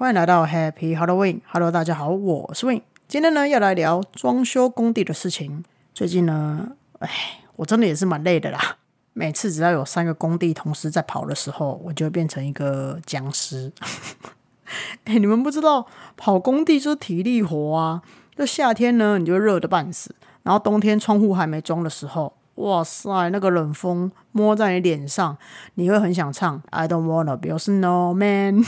欢迎来到 Happy Halloween。Hello，大家好，我是 Win。今天呢，要来聊装修工地的事情。最近呢，哎，我真的也是蛮累的啦。每次只要有三个工地同时在跑的时候，我就会变成一个僵尸。哎，你们不知道跑工地就是体力活啊！就夏天呢，你就热的半死；然后冬天窗户还没装的时候，哇塞，那个冷风摸在你脸上，你会很想唱 I don't wanna be a snowman。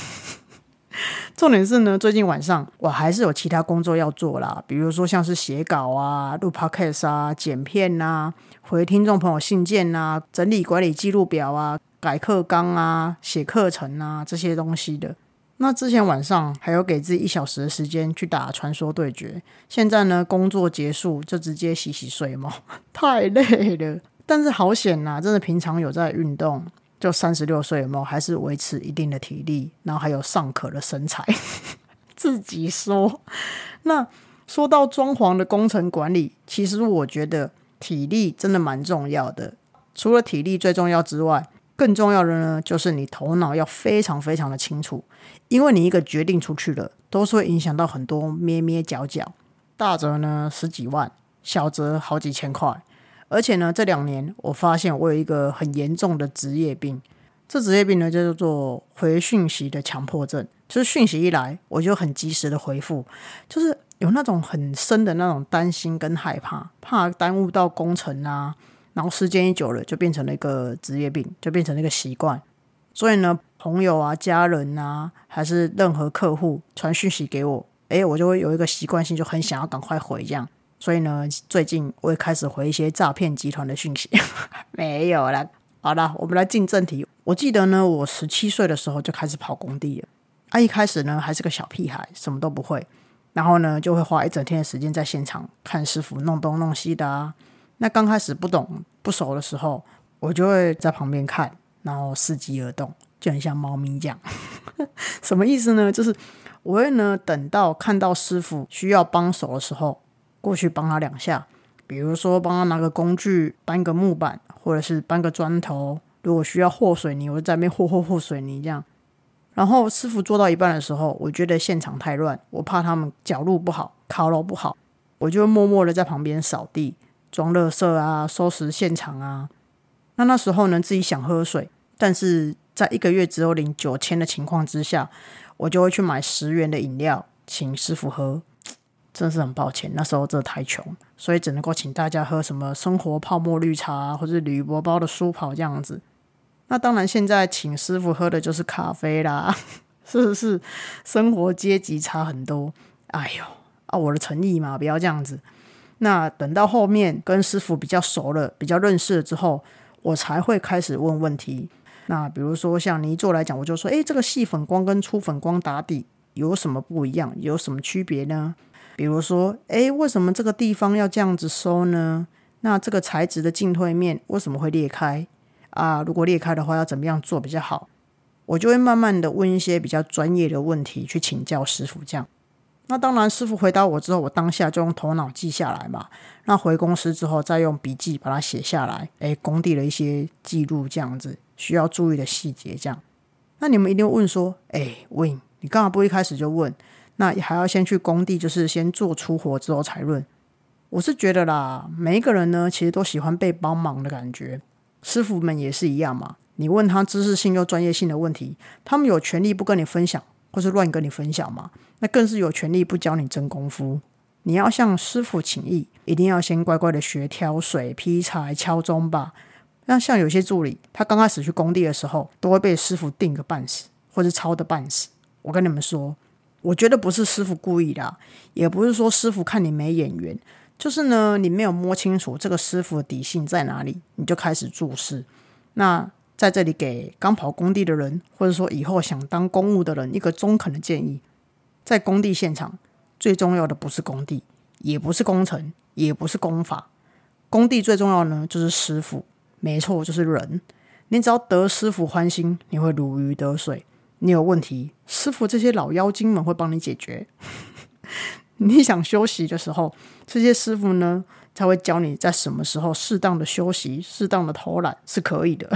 重点是呢，最近晚上我还是有其他工作要做啦，比如说像是写稿啊、录 podcast 啊、剪片啊、回听众朋友信件啊、整理管理记录表啊、改课纲啊、写课程啊这些东西的。那之前晚上还有给自己一小时的时间去打传说对决，现在呢工作结束就直接洗洗睡嘛，太累了。但是好险呐，真的平常有在运动。就三十六岁有没有？还是维持一定的体力，然后还有尚可的身材。自己说。那说到装潢的工程管理，其实我觉得体力真的蛮重要的。除了体力最重要之外，更重要的呢，就是你头脑要非常非常的清楚。因为你一个决定出去了，都是会影响到很多咩咩角角。大则呢十几万，小则好几千块。而且呢，这两年我发现我有一个很严重的职业病，这职业病呢就叫做回讯息的强迫症。就是讯息一来，我就很及时的回复，就是有那种很深的那种担心跟害怕，怕耽误到工程啊。然后时间一久了，就变成了一个职业病，就变成了一个习惯。所以呢，朋友啊、家人啊，还是任何客户传讯息给我，诶，我就会有一个习惯性，就很想要赶快回这样。所以呢，最近我也开始回一些诈骗集团的讯息，没有了。好了，我们来进正题。我记得呢，我十七岁的时候就开始跑工地了。啊，一开始呢还是个小屁孩，什么都不会。然后呢，就会花一整天的时间在现场看师傅弄东弄西的啊。那刚开始不懂不熟的时候，我就会在旁边看，然后伺机而动，就很像猫咪这样。什么意思呢？就是我会呢等到看到师傅需要帮手的时候。过去帮他两下，比如说帮他拿个工具搬个木板，或者是搬个砖头。如果需要和水泥，我就在那边和和和水泥这样。然后师傅做到一半的时候，我觉得现场太乱，我怕他们脚路不好，烤肉不好，我就默默的在旁边扫地、装垃圾啊、收拾现场啊。那那时候呢，自己想喝水，但是在一个月只有领九千的情况之下，我就会去买十元的饮料请师傅喝。真是很抱歉，那时候真的太穷，所以只能够请大家喝什么生活泡沫绿茶，或者是铝箔包的舒跑这样子。那当然，现在请师傅喝的就是咖啡啦，是不是？生活阶级差很多。哎呦啊，我的诚意嘛，不要这样子。那等到后面跟师傅比较熟了，比较认识了之后，我才会开始问问题。那比如说像泥做来讲，我就说，诶，这个细粉光跟粗粉光打底有什么不一样？有什么区别呢？比如说，哎，为什么这个地方要这样子收呢？那这个材质的进退面为什么会裂开啊？如果裂开的话，要怎么样做比较好？我就会慢慢的问一些比较专业的问题去请教师傅。这样，那当然，师傅回答我之后，我当下就用头脑记下来嘛。那回公司之后，再用笔记把它写下来。哎，工地的一些记录，这样子需要注意的细节，这样。那你们一定问说，哎问你干嘛不一开始就问？那也还要先去工地，就是先做出活之后才论。我是觉得啦，每一个人呢，其实都喜欢被帮忙的感觉。师傅们也是一样嘛。你问他知识性又专业性的问题，他们有权利不跟你分享，或是乱跟你分享嘛？那更是有权利不教你真功夫。你要向师傅请益，一定要先乖乖的学挑水、劈柴、敲钟吧。那像有些助理，他刚开始去工地的时候，都会被师傅定个半死，或是抄的半死。我跟你们说。我觉得不是师傅故意的，也不是说师傅看你没眼缘，就是呢，你没有摸清楚这个师傅的底性在哪里，你就开始注视。那在这里给刚跑工地的人，或者说以后想当公务的人一个中肯的建议：在工地现场，最重要的不是工地，也不是工程，也不是工法，工地最重要的呢就是师傅，没错，就是人。你只要得师傅欢心，你会如鱼得水。你有问题，师傅这些老妖精们会帮你解决。你想休息的时候，这些师傅呢才会教你在什么时候适当的休息、适当的偷懒是可以的。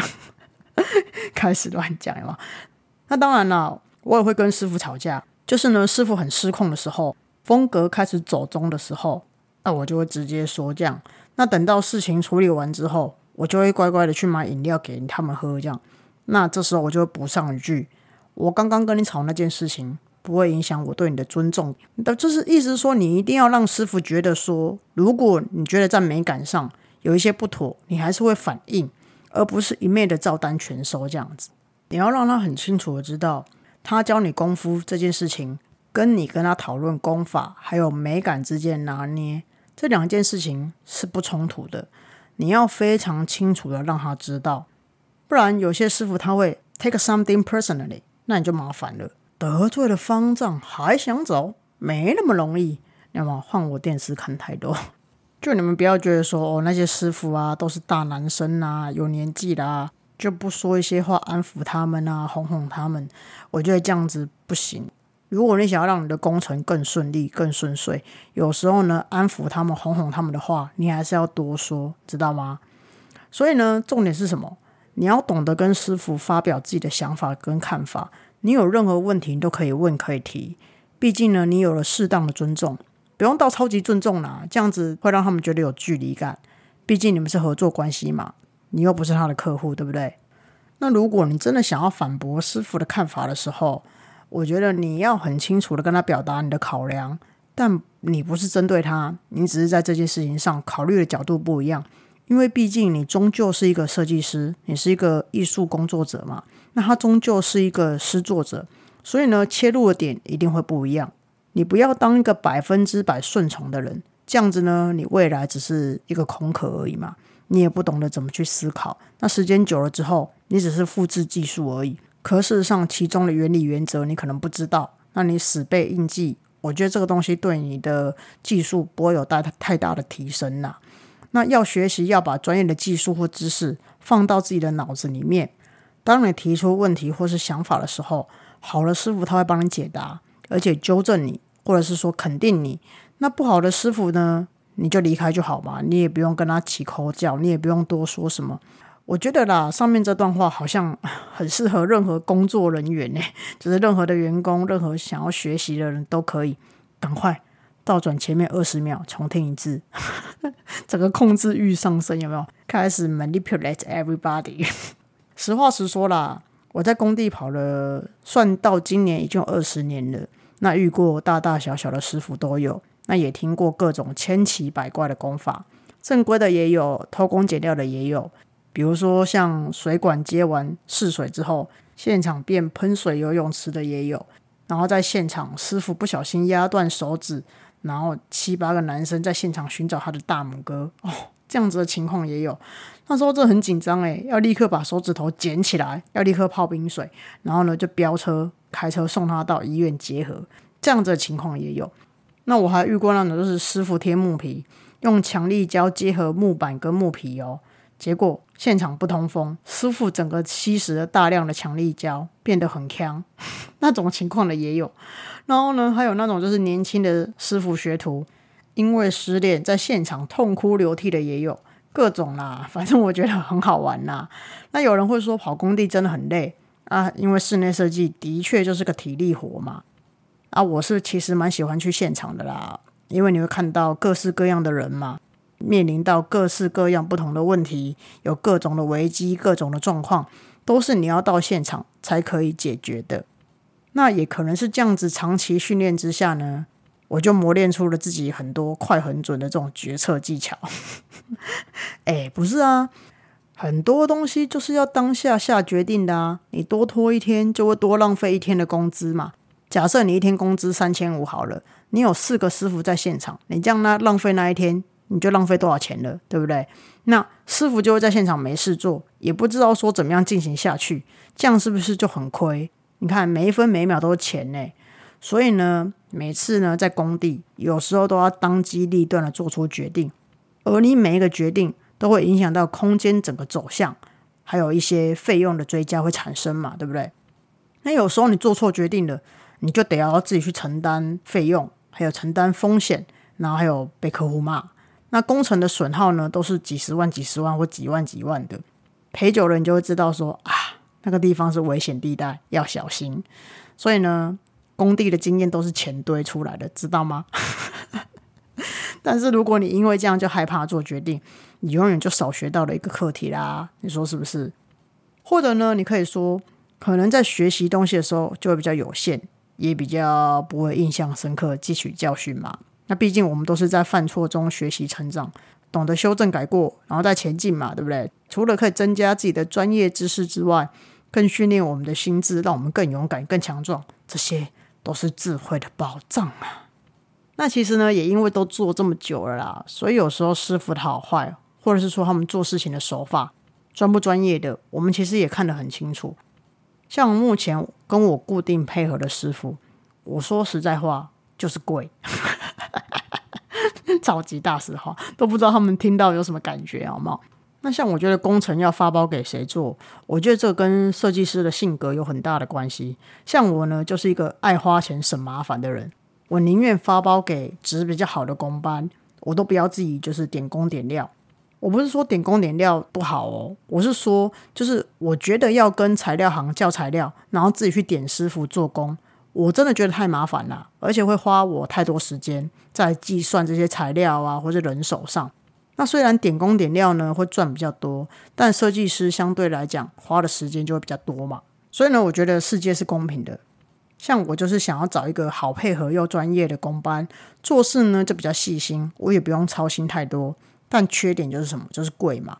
开始乱讲了？那当然了，我也会跟师傅吵架。就是呢，师傅很失控的时候，风格开始走中的时候，那我就会直接说这样。那等到事情处理完之后，我就会乖乖的去买饮料给他们喝，这样。那这时候我就会补上一句：我刚刚跟你吵那件事情。不会影响我对你的尊重，那就是意思说，你一定要让师傅觉得说，如果你觉得在美感上有一些不妥，你还是会反应，而不是一昧的照单全收这样子。你要让他很清楚的知道，他教你功夫这件事情，跟你跟他讨论功法还有美感之间拿捏这两件事情是不冲突的。你要非常清楚的让他知道，不然有些师傅他会 take something personally，那你就麻烦了。得罪了方丈还想走，没那么容易。那么换我电视看太多，就你们不要觉得说哦，那些师傅啊都是大男生啊，有年纪啦，就不说一些话安抚他们啊，哄哄他们。我觉得这样子不行。如果你想要让你的工程更顺利、更顺遂，有时候呢，安抚他们、哄哄他们的话，你还是要多说，知道吗？所以呢，重点是什么？你要懂得跟师傅发表自己的想法跟看法。你有任何问题，你都可以问，可以提。毕竟呢，你有了适当的尊重，不用到超级尊重啦，这样子会让他们觉得有距离感。毕竟你们是合作关系嘛，你又不是他的客户，对不对？那如果你真的想要反驳师傅的看法的时候，我觉得你要很清楚的跟他表达你的考量，但你不是针对他，你只是在这件事情上考虑的角度不一样。因为毕竟你终究是一个设计师，你是一个艺术工作者嘛。那他终究是一个诗作者，所以呢，切入的点一定会不一样。你不要当一个百分之百顺从的人，这样子呢，你未来只是一个空壳而已嘛。你也不懂得怎么去思考，那时间久了之后，你只是复制技术而已。可事实上，其中的原理原则你可能不知道，那你死背硬记，我觉得这个东西对你的技术不会有大太大的提升呐。那要学习，要把专业的技术或知识放到自己的脑子里面。当你提出问题或是想法的时候，好的师傅他会帮你解答，而且纠正你，或者是说肯定你。那不好的师傅呢，你就离开就好嘛，你也不用跟他起口角，你也不用多说什么。我觉得啦，上面这段话好像很适合任何工作人员呢，就是任何的员工，任何想要学习的人都可以。赶快倒转前面二十秒，重听一次，整个控制欲上升，有没有？开始 manipulate everybody。实话实说啦，我在工地跑了，算到今年已经二十年了。那遇过大大小小的师傅都有，那也听过各种千奇百怪的功法，正规的也有，偷工减料的也有。比如说像水管接完试水之后，现场变喷水游泳池的也有。然后在现场，师傅不小心压断手指，然后七八个男生在现场寻找他的大拇哥。哦。这样子的情况也有，那时候这很紧张诶，要立刻把手指头捡起来，要立刻泡冰水，然后呢就飙车开车送他到医院结合。这样子的情况也有。那我还遇过那种就是师傅贴木皮，用强力胶结合木板跟木皮哦，结果现场不通风，师傅整个吸食了大量的强力胶，变得很呛。那种情况的也有。然后呢，还有那种就是年轻的师傅学徒。因为失恋，在现场痛哭流涕的也有各种啦，反正我觉得很好玩啦。那有人会说跑工地真的很累啊，因为室内设计的确就是个体力活嘛。啊，我是其实蛮喜欢去现场的啦，因为你会看到各式各样的人嘛，面临到各式各样不同的问题，有各种的危机、各种的状况，都是你要到现场才可以解决的。那也可能是这样子，长期训练之下呢。我就磨练出了自己很多快很准的这种决策技巧。哎，不是啊，很多东西就是要当下下决定的啊。你多拖一天，就会多浪费一天的工资嘛。假设你一天工资三千五好了，你有四个师傅在现场，你这样呢浪费那一天，你就浪费多少钱了，对不对？那师傅就会在现场没事做，也不知道说怎么样进行下去，这样是不是就很亏？你看每一分每秒都是钱呢。所以呢，每次呢在工地，有时候都要当机立断的做出决定，而你每一个决定都会影响到空间整个走向，还有一些费用的追加会产生嘛，对不对？那有时候你做错决定了，你就得要自己去承担费用，还有承担风险，然后还有被客户骂。那工程的损耗呢，都是几十万、几十万或几万、几万的，陪久了你就会知道说啊，那个地方是危险地带，要小心。所以呢。工地的经验都是钱堆出来的，知道吗？但是如果你因为这样就害怕做决定，你永远就少学到了一个课题啦。你说是不是？或者呢，你可以说，可能在学习东西的时候就会比较有限，也比较不会印象深刻，汲取教训嘛。那毕竟我们都是在犯错中学习成长，懂得修正改过，然后再前进嘛，对不对？除了可以增加自己的专业知识之外，更训练我们的心智，让我们更勇敢、更强壮，这些都是智慧的宝藏啊。那其实呢，也因为都做这么久了啦，所以有时候师傅的好坏，或者是说他们做事情的手法专不专业的，我们其实也看得很清楚。像目前跟我固定配合的师傅，我说实在话就是贵。超级大实话，都不知道他们听到有什么感觉，好吗？那像我觉得工程要发包给谁做，我觉得这跟设计师的性格有很大的关系。像我呢，就是一个爱花钱省麻烦的人，我宁愿发包给值比较好的工班，我都不要自己就是点工点料。我不是说点工点料不好哦，我是说，就是我觉得要跟材料行叫材料，然后自己去点师傅做工。我真的觉得太麻烦了，而且会花我太多时间在计算这些材料啊，或者人手上。那虽然点工点料呢会赚比较多，但设计师相对来讲花的时间就会比较多嘛。所以呢，我觉得世界是公平的。像我就是想要找一个好配合又专业的工班，做事呢就比较细心，我也不用操心太多。但缺点就是什么？就是贵嘛。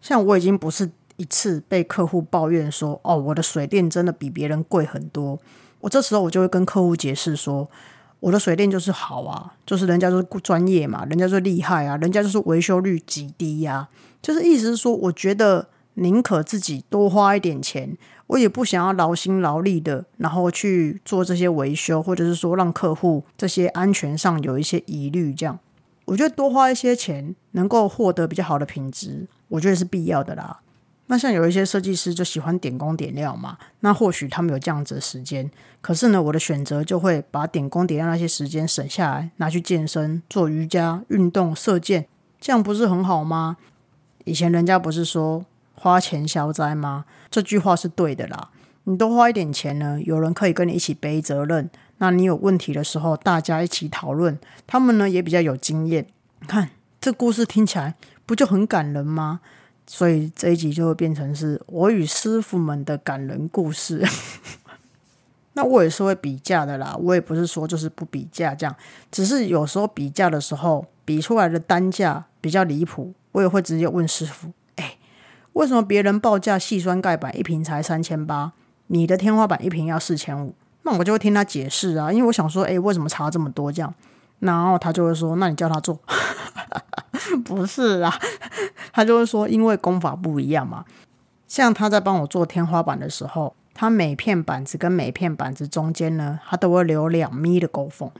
像我已经不是一次被客户抱怨说，哦，我的水电真的比别人贵很多。我这时候我就会跟客户解释说，我的水电就是好啊，就是人家就是专业嘛，人家就厉害啊，人家就是维修率极低呀，就是意思是说，我觉得宁可自己多花一点钱，我也不想要劳心劳力的，然后去做这些维修，或者是说让客户这些安全上有一些疑虑，这样我觉得多花一些钱能够获得比较好的品质，我觉得是必要的啦。那像有一些设计师就喜欢点工点料嘛，那或许他们有这样子的时间，可是呢，我的选择就会把点工点料那些时间省下来，拿去健身、做瑜伽、运动、射箭，这样不是很好吗？以前人家不是说花钱消灾吗？这句话是对的啦。你多花一点钱呢，有人可以跟你一起背责任，那你有问题的时候，大家一起讨论，他们呢也比较有经验。你看这故事听起来不就很感人吗？所以这一集就会变成是我与师傅们的感人故事。那我也是会比价的啦，我也不是说就是不比价这样，只是有时候比价的时候比出来的单价比较离谱，我也会直接问师傅：哎，为什么别人报价细酸盖板一瓶才三千八，你的天花板一瓶要四千五？那我就会听他解释啊，因为我想说，哎，为什么差这么多这样？然后他就会说：那你叫他做。不是啊，他就会说，因为工法不一样嘛。像他在帮我做天花板的时候，他每片板子跟每片板子中间呢，他都会留两米的沟缝，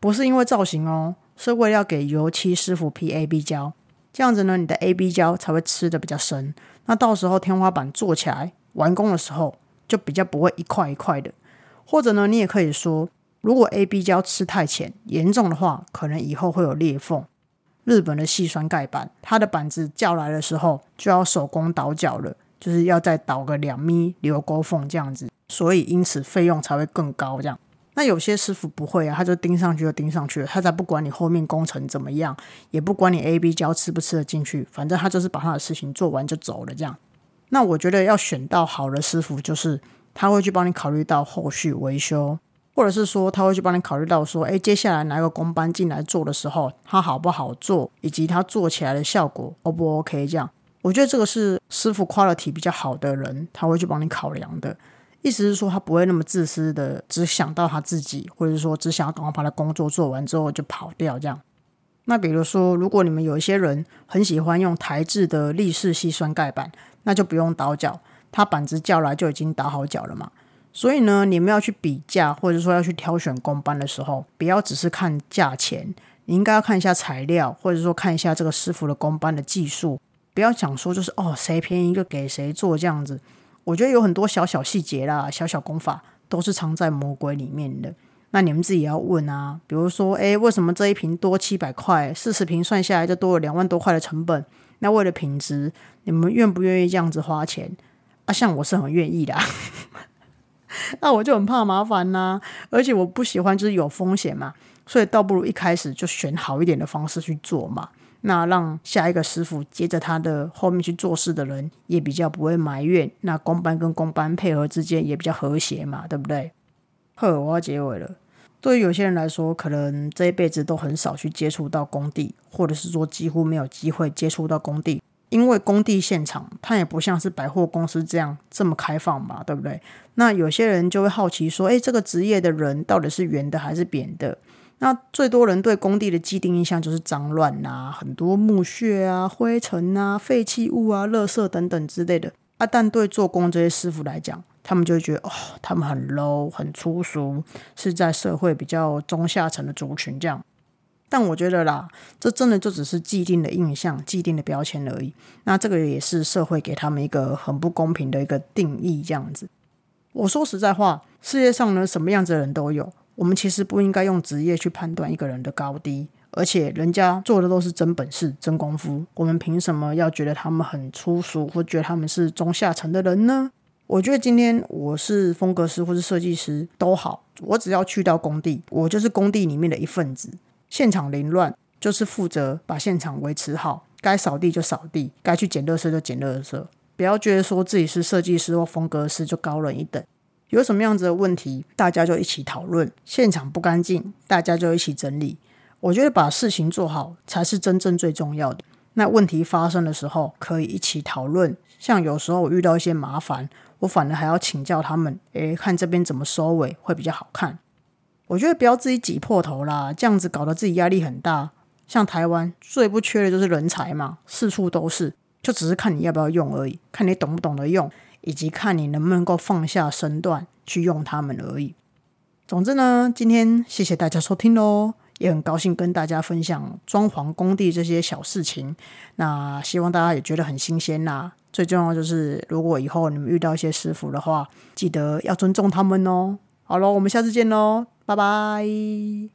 不是因为造型哦，是为了要给油漆师傅 P A B 胶，这样子呢，你的 A B 胶才会吃的比较深。那到时候天花板做起来完工的时候，就比较不会一块一块的。或者呢，你也可以说，如果 A B 胶吃太浅，严重的话，可能以后会有裂缝。日本的细酸盖板，它的板子叫来的时候就要手工倒角了，就是要再倒个两米留沟缝这样子，所以因此费用才会更高。这样，那有些师傅不会啊，他就钉上去就钉上去了，他才不管你后面工程怎么样，也不管你 A B 胶吃不吃得进去，反正他就是把他的事情做完就走了。这样，那我觉得要选到好的师傅，就是他会去帮你考虑到后续维修。或者是说他会去帮你考虑到说，哎，接下来哪个工班进来做的时候，他好不好做，以及他做起来的效果 O 不 OK？这样，我觉得这个是师傅 quality 比较好的人，他会去帮你考量的。意思是说，他不会那么自私的，只想到他自己，或者说只想要赶快把他工作做完之后就跑掉这样。那比如说，如果你们有一些人很喜欢用台制的立式细酸盖板，那就不用倒角，他板子叫来就已经倒好角了嘛。所以呢，你们要去比价，或者说要去挑选工班的时候，不要只是看价钱，你应该要看一下材料，或者说看一下这个师傅的工班的技术。不要讲说就是哦，谁便宜就给谁做这样子。我觉得有很多小小细节啦，小小功法都是藏在魔鬼里面的。那你们自己要问啊，比如说，诶，为什么这一瓶多七百块，四十瓶算下来就多了两万多块的成本？那为了品质，你们愿不愿意这样子花钱？啊，像我是很愿意的。那我就很怕麻烦呐，而且我不喜欢就是有风险嘛，所以倒不如一开始就选好一点的方式去做嘛。那让下一个师傅接着他的后面去做事的人，也比较不会埋怨。那工班跟工班配合之间也比较和谐嘛，对不对？呵，我要结尾了。对于有些人来说，可能这一辈子都很少去接触到工地，或者是说几乎没有机会接触到工地，因为工地现场它也不像是百货公司这样这么开放嘛，对不对？那有些人就会好奇说，诶，这个职业的人到底是圆的还是扁的？那最多人对工地的既定印象就是脏乱呐，很多木屑啊、灰尘啊、废弃物啊、垃圾等等之类的啊。但对做工这些师傅来讲，他们就会觉得哦，他们很 low、很粗俗，是在社会比较中下层的族群这样。但我觉得啦，这真的就只是既定的印象、既定的标签而已。那这个也是社会给他们一个很不公平的一个定义，这样子。我说实在话，世界上呢，什么样子的人都有。我们其实不应该用职业去判断一个人的高低，而且人家做的都是真本事、真功夫，我们凭什么要觉得他们很粗俗，或觉得他们是中下层的人呢？我觉得今天我是风格师或是设计师都好，我只要去到工地，我就是工地里面的一份子。现场凌乱，就是负责把现场维持好，该扫地就扫地，该去捡垃圾就捡垃圾。不要觉得说自己是设计师或风格师就高人一等。有什么样子的问题，大家就一起讨论。现场不干净，大家就一起整理。我觉得把事情做好才是真正最重要的。那问题发生的时候，可以一起讨论。像有时候我遇到一些麻烦，我反而还要请教他们，诶，看这边怎么收尾会比较好看。我觉得不要自己挤破头啦，这样子搞得自己压力很大。像台湾最不缺的就是人才嘛，四处都是，就只是看你要不要用而已，看你懂不懂得用。以及看你能不能够放下身段去用他们而已。总之呢，今天谢谢大家收听喽，也很高兴跟大家分享装潢工地这些小事情。那希望大家也觉得很新鲜呐。最重要就是，如果以后你们遇到一些师傅的话，记得要尊重他们哦。好喽，我们下次见喽，拜拜。